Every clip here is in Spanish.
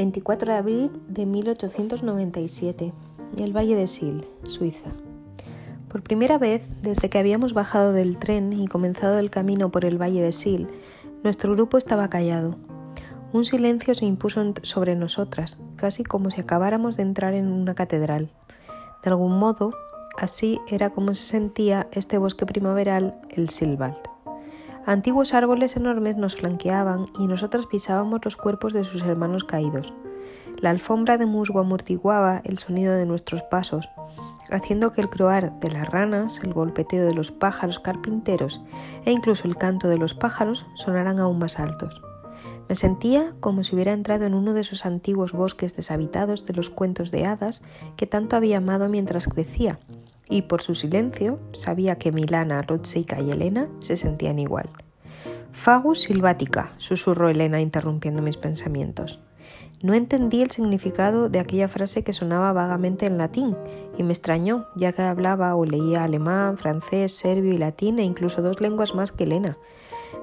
24 de abril de 1897, el Valle de Sil, Suiza. Por primera vez, desde que habíamos bajado del tren y comenzado el camino por el Valle de Sil, nuestro grupo estaba callado. Un silencio se impuso sobre nosotras, casi como si acabáramos de entrar en una catedral. De algún modo, así era como se sentía este bosque primaveral, el Silwald. Antiguos árboles enormes nos flanqueaban y nosotras pisábamos los cuerpos de sus hermanos caídos. La alfombra de musgo amortiguaba el sonido de nuestros pasos, haciendo que el croar de las ranas, el golpeteo de los pájaros carpinteros e incluso el canto de los pájaros sonaran aún más altos. Me sentía como si hubiera entrado en uno de esos antiguos bosques deshabitados de los cuentos de hadas que tanto había amado mientras crecía, y por su silencio sabía que Milana, Rotsica y Elena se sentían igual. Fagus silvática, susurró Elena interrumpiendo mis pensamientos. No entendí el significado de aquella frase que sonaba vagamente en latín y me extrañó, ya que hablaba o leía alemán, francés, serbio y latín e incluso dos lenguas más que Elena.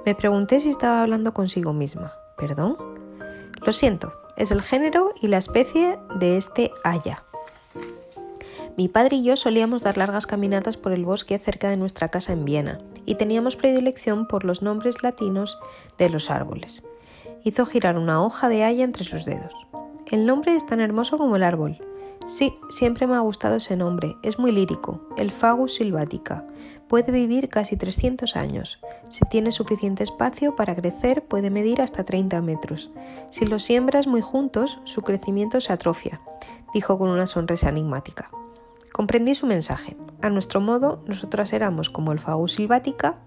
Me pregunté si estaba hablando consigo misma. ¿Perdón? Lo siento, es el género y la especie de este haya. Mi padre y yo solíamos dar largas caminatas por el bosque cerca de nuestra casa en Viena y teníamos predilección por los nombres latinos de los árboles. Hizo girar una hoja de haya entre sus dedos. El nombre es tan hermoso como el árbol. Sí, siempre me ha gustado ese nombre. Es muy lírico. El Fagus silvática. Puede vivir casi 300 años. Si tiene suficiente espacio para crecer, puede medir hasta 30 metros. Si lo siembras muy juntos, su crecimiento se atrofia, dijo con una sonrisa enigmática. Comprendí su mensaje. A nuestro modo, nosotras éramos como el fagus silvática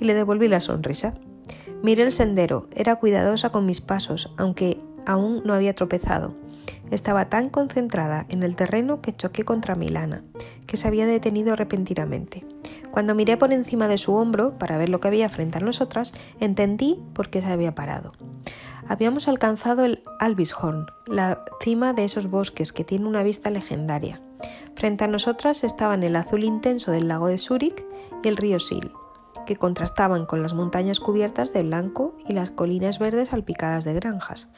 y le devolví la sonrisa. Miré el sendero, era cuidadosa con mis pasos, aunque aún no había tropezado. Estaba tan concentrada en el terreno que choqué contra Milana, que se había detenido repentinamente. Cuando miré por encima de su hombro para ver lo que había frente a nosotras, entendí por qué se había parado. Habíamos alcanzado el Albishorn, la cima de esos bosques que tiene una vista legendaria. Frente a nosotras estaban el azul intenso del lago de Zúrich y el río Sil, que contrastaban con las montañas cubiertas de blanco y las colinas verdes salpicadas de granjas.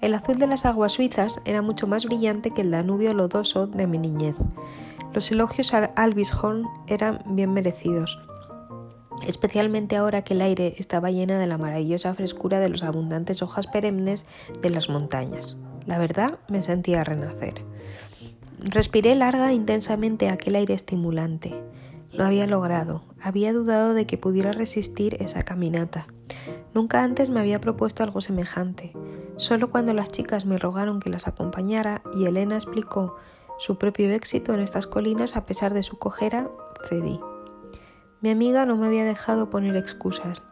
El azul de las aguas suizas era mucho más brillante que el Danubio lodoso de mi niñez. Los elogios al Albishorn eran bien merecidos, especialmente ahora que el aire estaba llena de la maravillosa frescura de las abundantes hojas perennes de las montañas. La verdad, me sentía renacer. Respiré larga e intensamente aquel aire estimulante. Lo había logrado. Había dudado de que pudiera resistir esa caminata. Nunca antes me había propuesto algo semejante. Solo cuando las chicas me rogaron que las acompañara y Elena explicó su propio éxito en estas colinas a pesar de su cojera, cedí. Mi amiga no me había dejado poner excusas,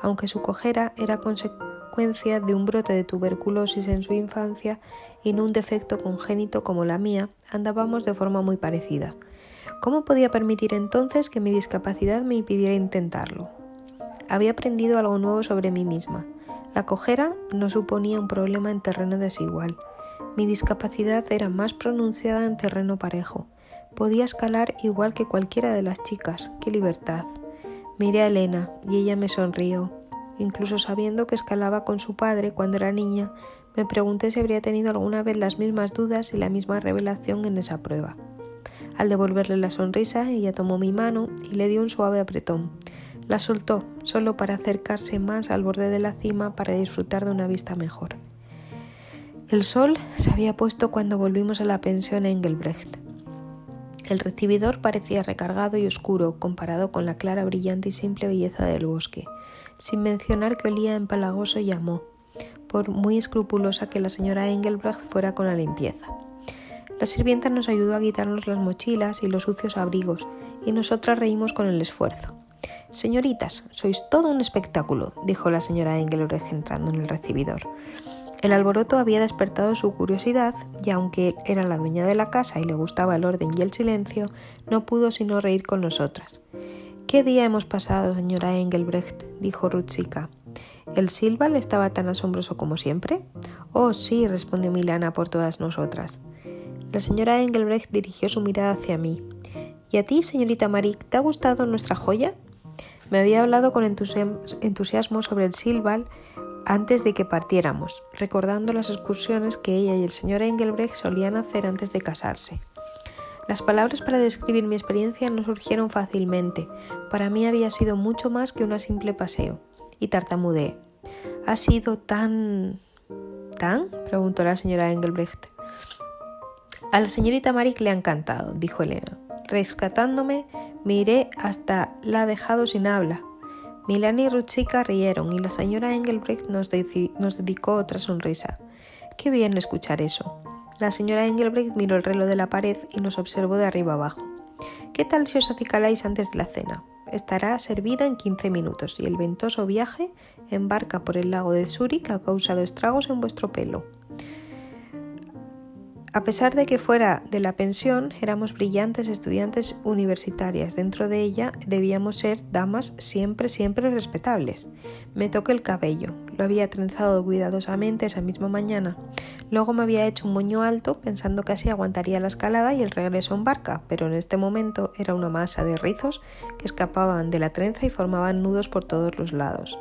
aunque su cojera era consecuencia de un brote de tuberculosis en su infancia y no un defecto congénito como la mía, andábamos de forma muy parecida. ¿Cómo podía permitir entonces que mi discapacidad me impidiera intentarlo? Había aprendido algo nuevo sobre mí misma. La cojera no suponía un problema en terreno desigual. Mi discapacidad era más pronunciada en terreno parejo. Podía escalar igual que cualquiera de las chicas. ¡Qué libertad! Miré a Elena y ella me sonrió. Incluso sabiendo que escalaba con su padre cuando era niña, me pregunté si habría tenido alguna vez las mismas dudas y la misma revelación en esa prueba. Al devolverle la sonrisa, ella tomó mi mano y le dio un suave apretón. La soltó, solo para acercarse más al borde de la cima para disfrutar de una vista mejor. El sol se había puesto cuando volvimos a la pensión Engelbrecht. El recibidor parecía recargado y oscuro comparado con la clara, brillante y simple belleza del bosque, sin mencionar que olía empalagoso y amó, por muy escrupulosa que la señora Engelbrecht fuera con la limpieza. La sirvienta nos ayudó a quitarnos las mochilas y los sucios abrigos, y nosotras reímos con el esfuerzo. Señoritas, sois todo un espectáculo, dijo la señora Engelbrecht entrando en el recibidor. El alboroto había despertado su curiosidad y aunque era la dueña de la casa y le gustaba el orden y el silencio, no pudo sino reír con nosotras. ¿Qué día hemos pasado, señora Engelbrecht? dijo Rutsika. ¿El Silval estaba tan asombroso como siempre? Oh, sí, respondió Milana por todas nosotras. La señora Engelbrecht dirigió su mirada hacia mí. ¿Y a ti, señorita Marik, te ha gustado nuestra joya? Me había hablado con entusiasmo sobre el Silval antes de que partiéramos, recordando las excursiones que ella y el señor Engelbrecht solían hacer antes de casarse. Las palabras para describir mi experiencia no surgieron fácilmente. Para mí había sido mucho más que un simple paseo. Y tartamudeé. ¿Ha sido tan... tan? preguntó la señora Engelbrecht. A la señorita Marik le ha encantado, dijo Elena. Rescatándome, miré hasta la ha dejado sin habla. Milani y Ruchika rieron y la señora Engelbrecht nos dedicó otra sonrisa. Qué bien escuchar eso. La señora Engelbrecht miró el reloj de la pared y nos observó de arriba abajo. ¿Qué tal si os acicaláis antes de la cena? Estará servida en 15 minutos y el ventoso viaje embarca por el lago de Zúrich ha causado estragos en vuestro pelo. A pesar de que fuera de la pensión, éramos brillantes estudiantes universitarias. Dentro de ella debíamos ser damas siempre, siempre respetables. Me toqué el cabello. Lo había trenzado cuidadosamente esa misma mañana. Luego me había hecho un moño alto pensando que así aguantaría la escalada y el regreso en barca, pero en este momento era una masa de rizos que escapaban de la trenza y formaban nudos por todos los lados.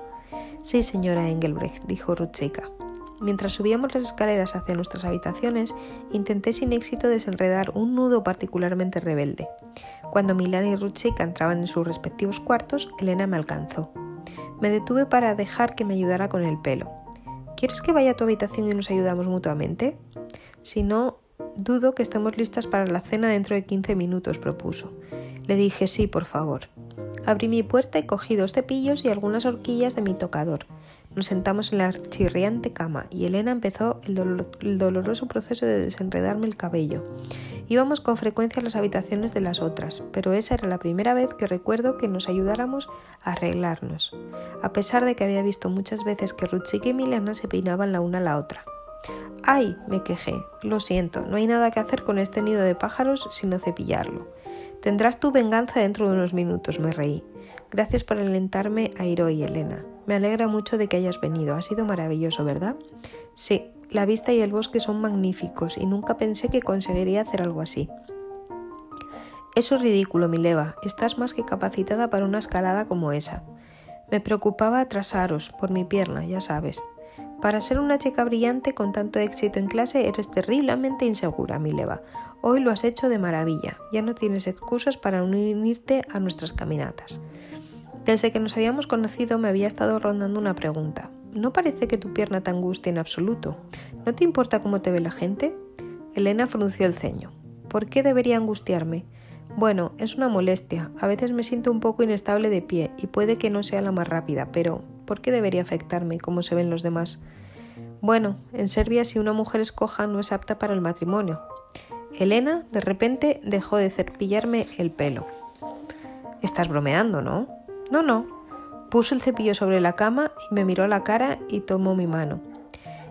Sí, señora Engelbrecht, dijo Rutschika. Mientras subíamos las escaleras hacia nuestras habitaciones, intenté sin éxito desenredar un nudo particularmente rebelde. Cuando Milana y Ruchika entraban en sus respectivos cuartos, Elena me alcanzó. Me detuve para dejar que me ayudara con el pelo. ¿Quieres que vaya a tu habitación y nos ayudamos mutuamente? Si no, dudo que estemos listas para la cena dentro de 15 minutos, propuso. Le dije sí, por favor. Abrí mi puerta y cogí dos cepillos y algunas horquillas de mi tocador. Nos sentamos en la chirriante cama y Elena empezó el, doloroso proceso de desenredarme el cabello. Íbamos con frecuencia a las habitaciones de las otras, pero esa era la primera vez que recuerdo que nos ayudáramos a arreglarnos, a pesar de que había visto muchas veces que Ruchika y Milena se peinaban la una a la otra. ¡Ay! me quejé. Lo siento, no hay nada que hacer con este nido de pájaros sino cepillarlo. Tendrás tu venganza dentro de unos minutos, me reí. Gracias por alentarme, Airo y Elena. Me alegra mucho de que hayas venido. Ha sido maravilloso, ¿verdad? Sí, la vista y el bosque son magníficos y nunca pensé que conseguiría hacer algo así. Eso es ridículo, Mileva. Estás más que capacitada para una escalada como esa. Me preocupaba atrasaros por mi pierna, ya sabes. Para ser una chica brillante con tanto éxito en clase eres terriblemente insegura, Mileva. Hoy lo has hecho de maravilla. Ya no tienes excusas para unirte a nuestras caminatas. Desde que nos habíamos conocido me había estado rondando una pregunta. ¿No parece que tu pierna te angustia en absoluto? ¿No te importa cómo te ve la gente? Elena frunció el ceño. ¿Por qué debería angustiarme? Bueno, es una molestia. A veces me siento un poco inestable de pie y puede que no sea la más rápida, pero ¿por qué debería afectarme como se ven los demás? Bueno, en Serbia si una mujer es coja no es apta para el matrimonio. Elena de repente dejó de cepillarme el pelo. Estás bromeando, ¿no? No, no. Puso el cepillo sobre la cama y me miró a la cara y tomó mi mano.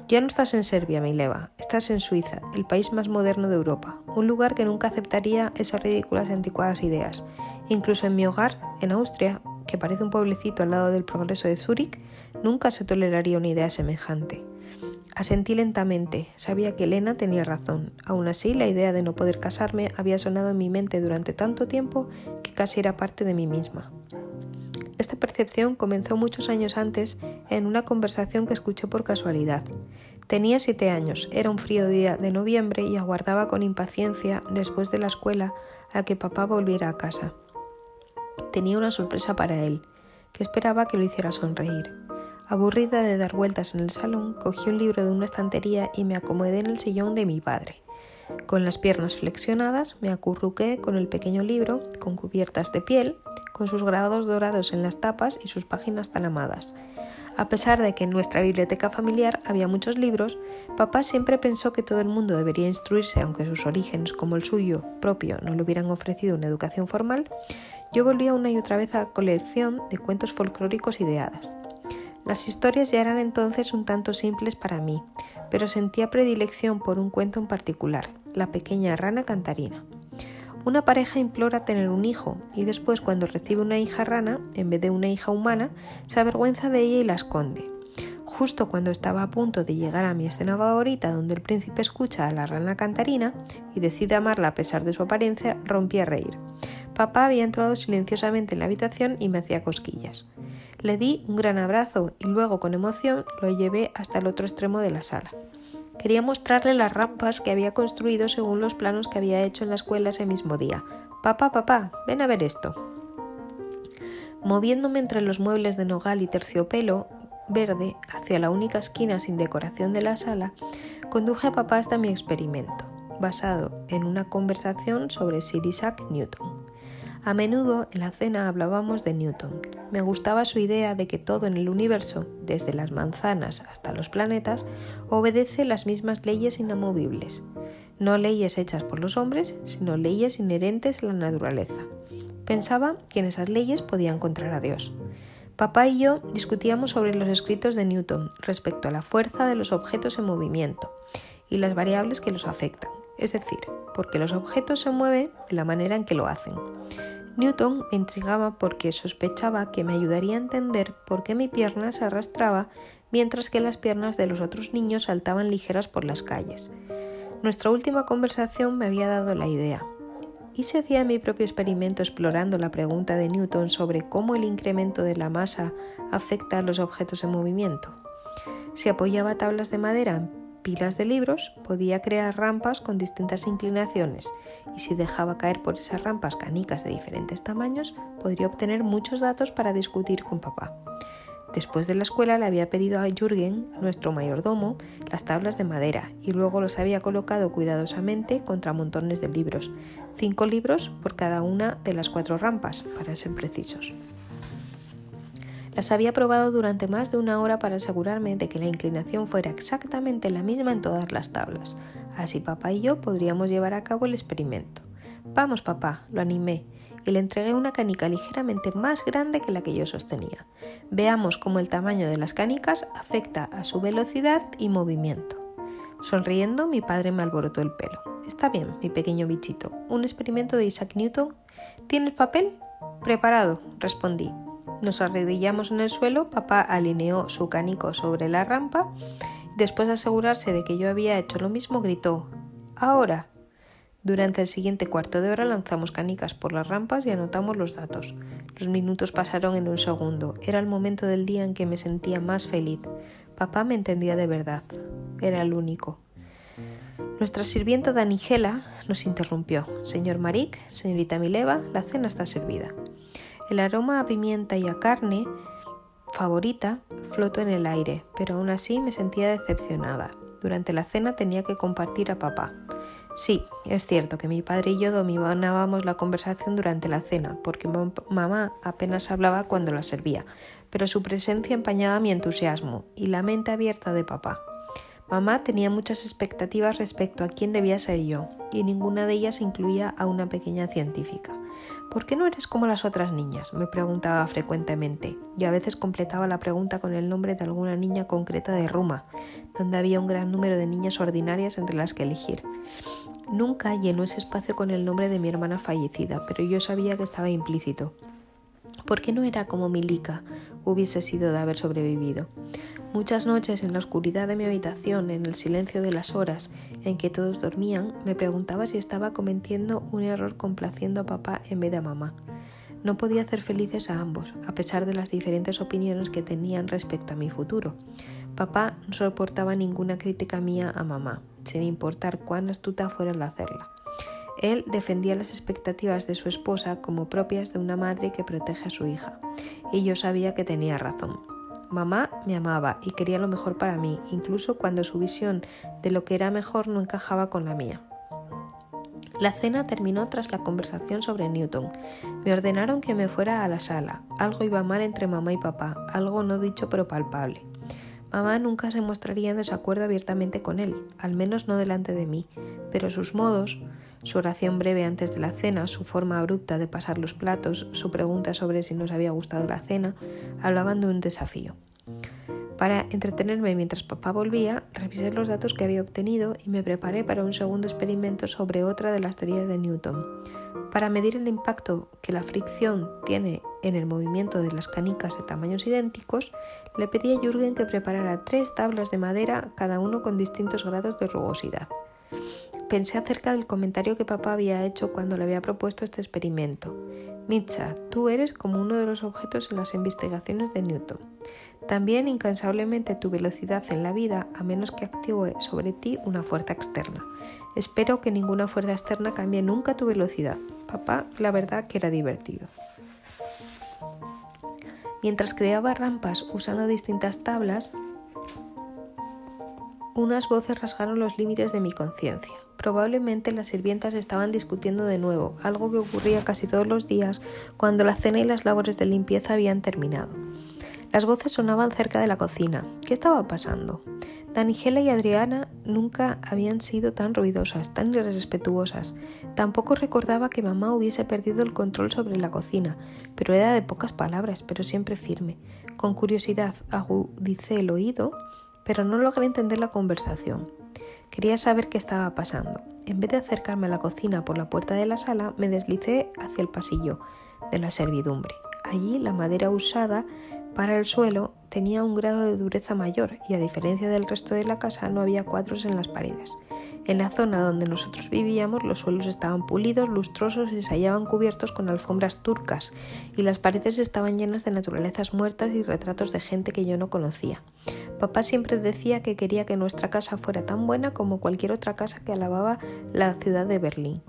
Ya no estás en Serbia, Mileva, estás en Suiza, el país más moderno de Europa, un lugar que nunca aceptaría esas ridículas y anticuadas ideas. Incluso en mi hogar, en Austria, que parece un pueblecito al lado del progreso de Zúrich, nunca se toleraría una idea semejante. Asentí lentamente, sabía que Elena tenía razón. Aún así, la idea de no poder casarme había sonado en mi mente durante tanto tiempo que casi era parte de mí misma. Esta percepción comenzó muchos años antes en una conversación que escuché por casualidad. Tenía siete años, era un frío día de noviembre y aguardaba con impaciencia, después de la escuela, a que papá volviera a casa. Tenía una sorpresa para él, que esperaba que lo hiciera sonreír. Aburrida de dar vueltas en el salón, cogí un libro de una estantería y me acomodé en el sillón de mi padre. Con las piernas flexionadas me acurruqué con el pequeño libro, con cubiertas de piel, con sus grabados dorados en las tapas y sus páginas tan amadas. A pesar de que en nuestra biblioteca familiar había muchos libros, papá siempre pensó que todo el mundo debería instruirse aunque sus orígenes, como el suyo propio, no le hubieran ofrecido una educación formal, yo volvía una y otra vez a la colección de cuentos folclóricos y de hadas. Las historias ya eran entonces un tanto simples para mí, pero sentía predilección por un cuento en particular, La pequeña rana cantarina. Una pareja implora tener un hijo y después cuando recibe una hija rana, en vez de una hija humana, se avergüenza de ella y la esconde. Justo cuando estaba a punto de llegar a mi escena favorita donde el príncipe escucha a la rana cantarina y decide amarla a pesar de su apariencia, rompí a reír. Papá había entrado silenciosamente en la habitación y me hacía cosquillas. Le di un gran abrazo y luego con emoción lo llevé hasta el otro extremo de la sala. Quería mostrarle las rampas que había construido según los planos que había hecho en la escuela ese mismo día. Papá, papá, ven a ver esto. Moviéndome entre los muebles de nogal y terciopelo verde hacia la única esquina sin decoración de la sala, conduje a papá hasta mi experimento, basado en una conversación sobre Sir Isaac Newton. A menudo en la cena hablábamos de Newton. Me gustaba su idea de que todo en el universo, desde las manzanas hasta los planetas, obedece las mismas leyes inamovibles. No leyes hechas por los hombres, sino leyes inherentes a la naturaleza. Pensaba que en esas leyes podía encontrar a Dios. Papá y yo discutíamos sobre los escritos de Newton respecto a la fuerza de los objetos en movimiento y las variables que los afectan, es decir, porque los objetos se mueven de la manera en que lo hacen. Newton me intrigaba porque sospechaba que me ayudaría a entender por qué mi pierna se arrastraba mientras que las piernas de los otros niños saltaban ligeras por las calles. Nuestra última conversación me había dado la idea. Y se hacía mi propio experimento explorando la pregunta de Newton sobre cómo el incremento de la masa afecta a los objetos en movimiento. Si apoyaba tablas de madera pilas de libros, podía crear rampas con distintas inclinaciones y si dejaba caer por esas rampas canicas de diferentes tamaños, podría obtener muchos datos para discutir con papá. Después de la escuela le había pedido a Jürgen, nuestro mayordomo, las tablas de madera y luego los había colocado cuidadosamente contra montones de libros, cinco libros por cada una de las cuatro rampas, para ser precisos. Las había probado durante más de una hora para asegurarme de que la inclinación fuera exactamente la misma en todas las tablas. Así papá y yo podríamos llevar a cabo el experimento. Vamos, papá, lo animé y le entregué una canica ligeramente más grande que la que yo sostenía. Veamos cómo el tamaño de las canicas afecta a su velocidad y movimiento. Sonriendo, mi padre me alborotó el pelo. Está bien, mi pequeño bichito. ¿Un experimento de Isaac Newton? ¿Tienes papel? Preparado, respondí. Nos arrodillamos en el suelo, papá alineó su canico sobre la rampa. Después de asegurarse de que yo había hecho lo mismo, gritó Ahora. Durante el siguiente cuarto de hora lanzamos canicas por las rampas y anotamos los datos. Los minutos pasaron en un segundo. Era el momento del día en que me sentía más feliz. Papá me entendía de verdad. Era el único. Nuestra sirvienta Danigela nos interrumpió. Señor Marik, señorita Mileva, la cena está servida. El aroma a pimienta y a carne favorita flotó en el aire, pero aún así me sentía decepcionada. Durante la cena tenía que compartir a papá. Sí, es cierto que mi padre y yo dominábamos la conversación durante la cena, porque mamá apenas hablaba cuando la servía, pero su presencia empañaba mi entusiasmo y la mente abierta de papá. Mamá tenía muchas expectativas respecto a quién debía ser yo, y ninguna de ellas incluía a una pequeña científica. ¿Por qué no eres como las otras niñas? me preguntaba frecuentemente, y a veces completaba la pregunta con el nombre de alguna niña concreta de Ruma, donde había un gran número de niñas ordinarias entre las que elegir. Nunca llenó ese espacio con el nombre de mi hermana fallecida, pero yo sabía que estaba implícito. ¿Por qué no era como Milika hubiese sido de haber sobrevivido? Muchas noches en la oscuridad de mi habitación, en el silencio de las horas en que todos dormían, me preguntaba si estaba cometiendo un error complaciendo a papá en vez de a mamá. No podía hacer felices a ambos, a pesar de las diferentes opiniones que tenían respecto a mi futuro. Papá no soportaba ninguna crítica mía a mamá, sin importar cuán astuta fuera al hacerla. Él defendía las expectativas de su esposa como propias de una madre que protege a su hija, y yo sabía que tenía razón. Mamá me amaba y quería lo mejor para mí, incluso cuando su visión de lo que era mejor no encajaba con la mía. La cena terminó tras la conversación sobre Newton. Me ordenaron que me fuera a la sala. Algo iba mal entre mamá y papá, algo no dicho pero palpable. Mamá nunca se mostraría en desacuerdo abiertamente con él, al menos no delante de mí, pero sus modos, su oración breve antes de la cena, su forma abrupta de pasar los platos, su pregunta sobre si nos había gustado la cena, hablaban de un desafío. Para entretenerme mientras papá volvía, revisé los datos que había obtenido y me preparé para un segundo experimento sobre otra de las teorías de Newton. Para medir el impacto que la fricción tiene en el movimiento de las canicas de tamaños idénticos, le pedí a Jürgen que preparara tres tablas de madera, cada uno con distintos grados de rugosidad. Pensé acerca del comentario que papá había hecho cuando le había propuesto este experimento. Mitcha, tú eres como uno de los objetos en las investigaciones de Newton. También incansablemente tu velocidad en la vida, a menos que actúe sobre ti una fuerza externa. Espero que ninguna fuerza externa cambie nunca tu velocidad. Papá, la verdad que era divertido. Mientras creaba rampas usando distintas tablas, unas voces rasgaron los límites de mi conciencia. Probablemente las sirvientas estaban discutiendo de nuevo, algo que ocurría casi todos los días cuando la cena y las labores de limpieza habían terminado. Las voces sonaban cerca de la cocina. ¿Qué estaba pasando? Danigela y Adriana nunca habían sido tan ruidosas, tan irrespetuosas. Tampoco recordaba que mamá hubiese perdido el control sobre la cocina, pero era de pocas palabras, pero siempre firme. Con curiosidad agudicé el oído, pero no logré entender la conversación. Quería saber qué estaba pasando. En vez de acercarme a la cocina por la puerta de la sala, me deslicé hacia el pasillo de la servidumbre. Allí la madera usada para el suelo tenía un grado de dureza mayor y a diferencia del resto de la casa no había cuadros en las paredes. En la zona donde nosotros vivíamos los suelos estaban pulidos, lustrosos y se hallaban cubiertos con alfombras turcas y las paredes estaban llenas de naturalezas muertas y retratos de gente que yo no conocía. Papá siempre decía que quería que nuestra casa fuera tan buena como cualquier otra casa que alababa la ciudad de Berlín.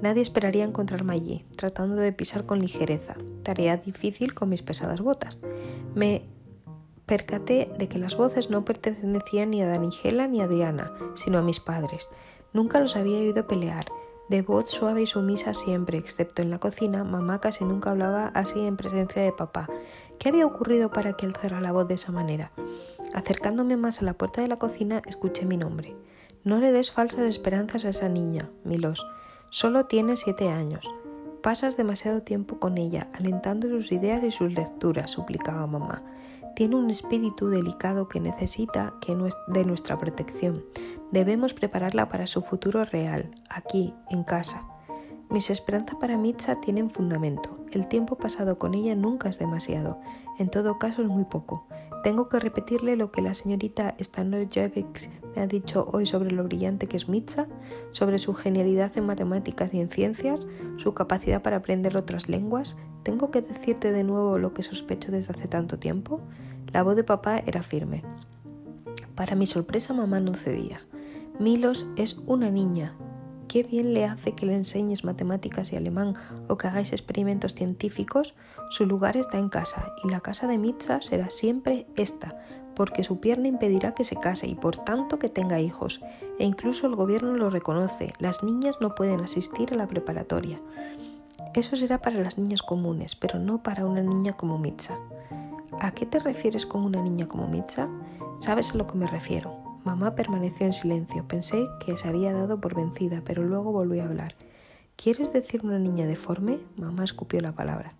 Nadie esperaría encontrarme allí, tratando de pisar con ligereza, tarea difícil con mis pesadas botas. Me percaté de que las voces no pertenecían ni a Danigela ni a Adriana, sino a mis padres. Nunca los había oído pelear, de voz suave y sumisa siempre, excepto en la cocina, mamá casi nunca hablaba así en presencia de papá. ¿Qué había ocurrido para que alzara la voz de esa manera? Acercándome más a la puerta de la cocina, escuché mi nombre. No le des falsas esperanzas a esa niña, Milos. Solo tiene siete años. Pasas demasiado tiempo con ella, alentando sus ideas y sus lecturas, suplicaba mamá. Tiene un espíritu delicado que necesita de nuestra protección. Debemos prepararla para su futuro real, aquí, en casa. Mis esperanzas para Mitza tienen fundamento. El tiempo pasado con ella nunca es demasiado. En todo caso es muy poco. Tengo que repetirle lo que la señorita Stanojevic me ha dicho hoy sobre lo brillante que es Mitza, sobre su genialidad en matemáticas y en ciencias, su capacidad para aprender otras lenguas. ¿Tengo que decirte de nuevo lo que sospecho desde hace tanto tiempo? La voz de papá era firme. Para mi sorpresa mamá no cedía. Milos es una niña, qué bien le hace que le enseñes matemáticas y alemán o que hagáis experimentos científicos, su lugar está en casa y la casa de Mitza será siempre esta, porque su pierna impedirá que se case y por tanto que tenga hijos, e incluso el gobierno lo reconoce, las niñas no pueden asistir a la preparatoria. Eso será para las niñas comunes, pero no para una niña como Mitza. ¿A qué te refieres con una niña como Mitza? Sabes a lo que me refiero. Mamá permaneció en silencio. Pensé que se había dado por vencida, pero luego volvió a hablar. ¿Quieres decir una niña deforme? Mamá escupió la palabra.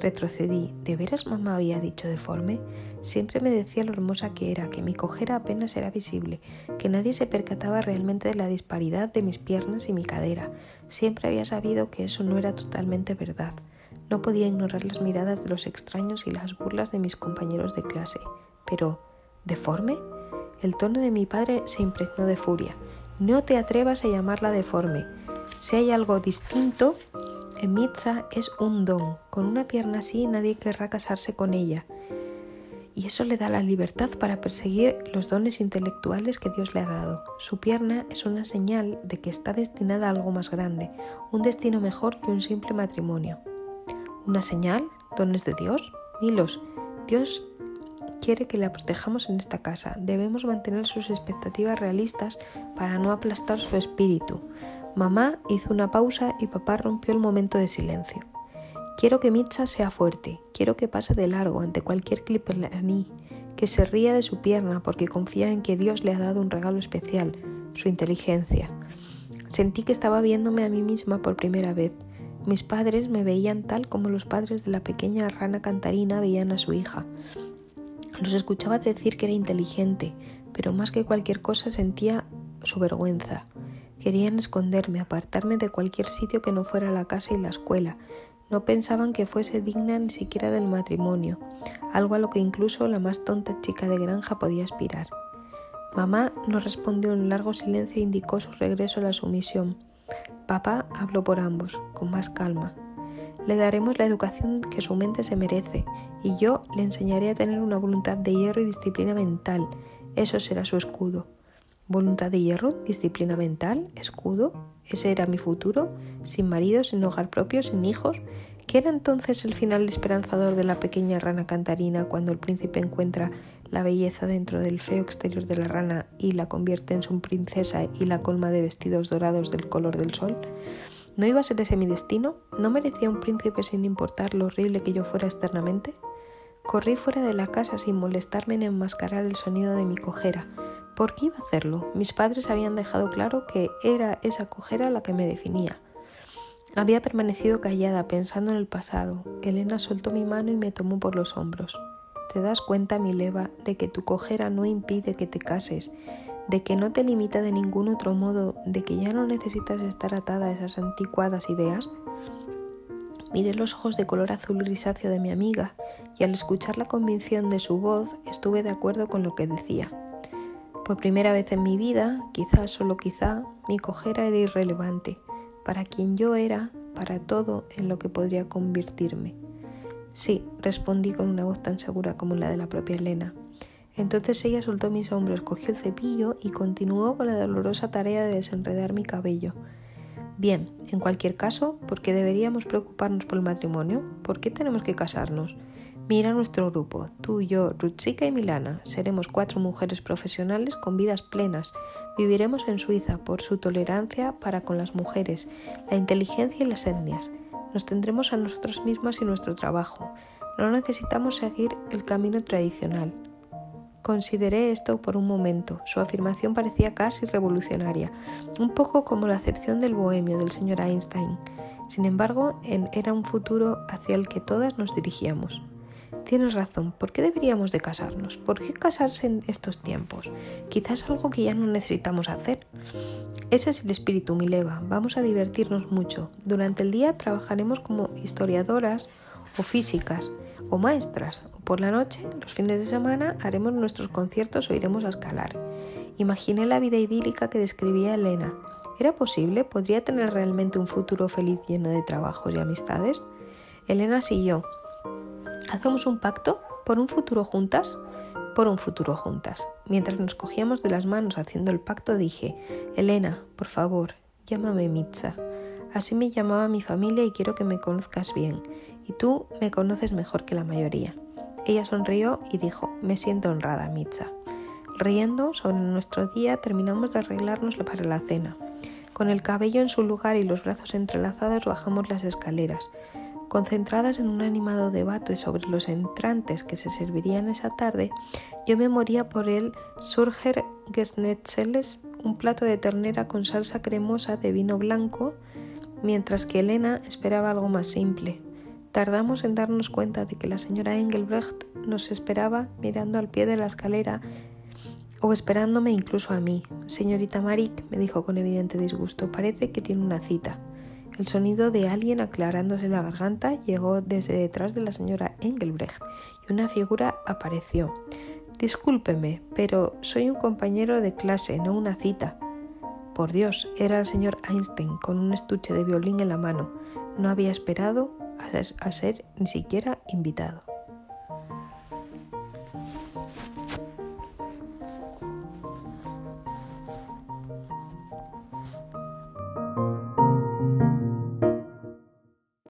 Retrocedí. ¿De veras mamá había dicho deforme? Siempre me decía lo hermosa que era, que mi cojera apenas era visible, que nadie se percataba realmente de la disparidad de mis piernas y mi cadera. Siempre había sabido que eso no era totalmente verdad. No podía ignorar las miradas de los extraños y las burlas de mis compañeros de clase. Pero, ¿deforme? El tono de mi padre se impregnó de furia. No te atrevas a llamarla deforme. Si hay algo distinto, en es un don. Con una pierna así nadie querrá casarse con ella. Y eso le da la libertad para perseguir los dones intelectuales que Dios le ha dado. Su pierna es una señal de que está destinada a algo más grande, un destino mejor que un simple matrimonio. ¿Una señal? ¿Dones de Dios? Milos, Dios quiere que la protejamos en esta casa. Debemos mantener sus expectativas realistas para no aplastar su espíritu. Mamá hizo una pausa y papá rompió el momento de silencio. Quiero que Mitcha sea fuerte, quiero que pase de largo ante cualquier clipperlaní, que se ría de su pierna porque confía en que Dios le ha dado un regalo especial, su inteligencia. Sentí que estaba viéndome a mí misma por primera vez. Mis padres me veían tal como los padres de la pequeña rana cantarina veían a su hija. Los escuchaba decir que era inteligente, pero más que cualquier cosa sentía su vergüenza. Querían esconderme, apartarme de cualquier sitio que no fuera la casa y la escuela. No pensaban que fuese digna ni siquiera del matrimonio, algo a lo que incluso la más tonta chica de granja podía aspirar. Mamá no respondió en un largo silencio e indicó su regreso a la sumisión. Papá habló por ambos, con más calma. Le daremos la educación que su mente se merece y yo le enseñaré a tener una voluntad de hierro y disciplina mental. Eso será su escudo. ¿Voluntad de hierro? ¿Disciplina mental? ¿Escudo? ¿Ese era mi futuro? ¿Sin marido, sin hogar propio, sin hijos? ¿Qué era entonces el final esperanzador de la pequeña rana cantarina cuando el príncipe encuentra la belleza dentro del feo exterior de la rana y la convierte en su princesa y la colma de vestidos dorados del color del sol? ¿No iba a ser ese mi destino? ¿No merecía un príncipe sin importar lo horrible que yo fuera externamente? Corrí fuera de la casa sin molestarme en enmascarar el sonido de mi cojera. ¿Por qué iba a hacerlo? Mis padres habían dejado claro que era esa cojera la que me definía. Había permanecido callada pensando en el pasado. Elena soltó mi mano y me tomó por los hombros. ¿Te das cuenta, mi leva, de que tu cojera no impide que te cases, de que no te limita de ningún otro modo, de que ya no necesitas estar atada a esas anticuadas ideas? Miré los ojos de color azul grisáceo de mi amiga y al escuchar la convicción de su voz estuve de acuerdo con lo que decía. Por primera vez en mi vida, quizá solo quizá, mi cojera era irrelevante para quien yo era, para todo en lo que podría convertirme. Sí, respondí con una voz tan segura como la de la propia Elena. Entonces ella soltó mis hombros, cogió el cepillo y continuó con la dolorosa tarea de desenredar mi cabello. Bien, en cualquier caso, ¿por qué deberíamos preocuparnos por el matrimonio? ¿Por qué tenemos que casarnos? Mira nuestro grupo, tú, yo, Rutsika y Milana. Seremos cuatro mujeres profesionales con vidas plenas. Viviremos en Suiza por su tolerancia para con las mujeres, la inteligencia y las etnias. Nos tendremos a nosotros mismas y nuestro trabajo. No necesitamos seguir el camino tradicional. Consideré esto por un momento. Su afirmación parecía casi revolucionaria, un poco como la acepción del bohemio del señor Einstein. Sin embargo, era un futuro hacia el que todas nos dirigíamos. Tienes razón, ¿por qué deberíamos de casarnos? ¿Por qué casarse en estos tiempos? Quizás algo que ya no necesitamos hacer. Ese es el espíritu Mileva, vamos a divertirnos mucho. Durante el día trabajaremos como historiadoras o físicas o maestras. O por la noche, los fines de semana, haremos nuestros conciertos o iremos a escalar. Imaginé la vida idílica que describía Elena. ¿Era posible? ¿Podría tener realmente un futuro feliz lleno de trabajos y amistades? Elena siguió. ¿Hacemos un pacto? ¿Por un futuro juntas? Por un futuro juntas. Mientras nos cogíamos de las manos haciendo el pacto dije, Elena, por favor, llámame Mitza. Así me llamaba mi familia y quiero que me conozcas bien. Y tú me conoces mejor que la mayoría. Ella sonrió y dijo, me siento honrada, Mitza. Riendo sobre nuestro día terminamos de arreglarnos para la cena. Con el cabello en su lugar y los brazos entrelazados bajamos las escaleras. Concentradas en un animado debate sobre los entrantes que se servirían esa tarde, yo me moría por el Surger Gesnetzeles, un plato de ternera con salsa cremosa de vino blanco, mientras que Elena esperaba algo más simple. Tardamos en darnos cuenta de que la señora Engelbrecht nos esperaba mirando al pie de la escalera o esperándome incluso a mí. Señorita Marik, me dijo con evidente disgusto, parece que tiene una cita. El sonido de alguien aclarándose la garganta llegó desde detrás de la señora Engelbrecht y una figura apareció. Discúlpeme, pero soy un compañero de clase, no una cita. Por Dios, era el señor Einstein con un estuche de violín en la mano. No había esperado a ser, ni siquiera invitado.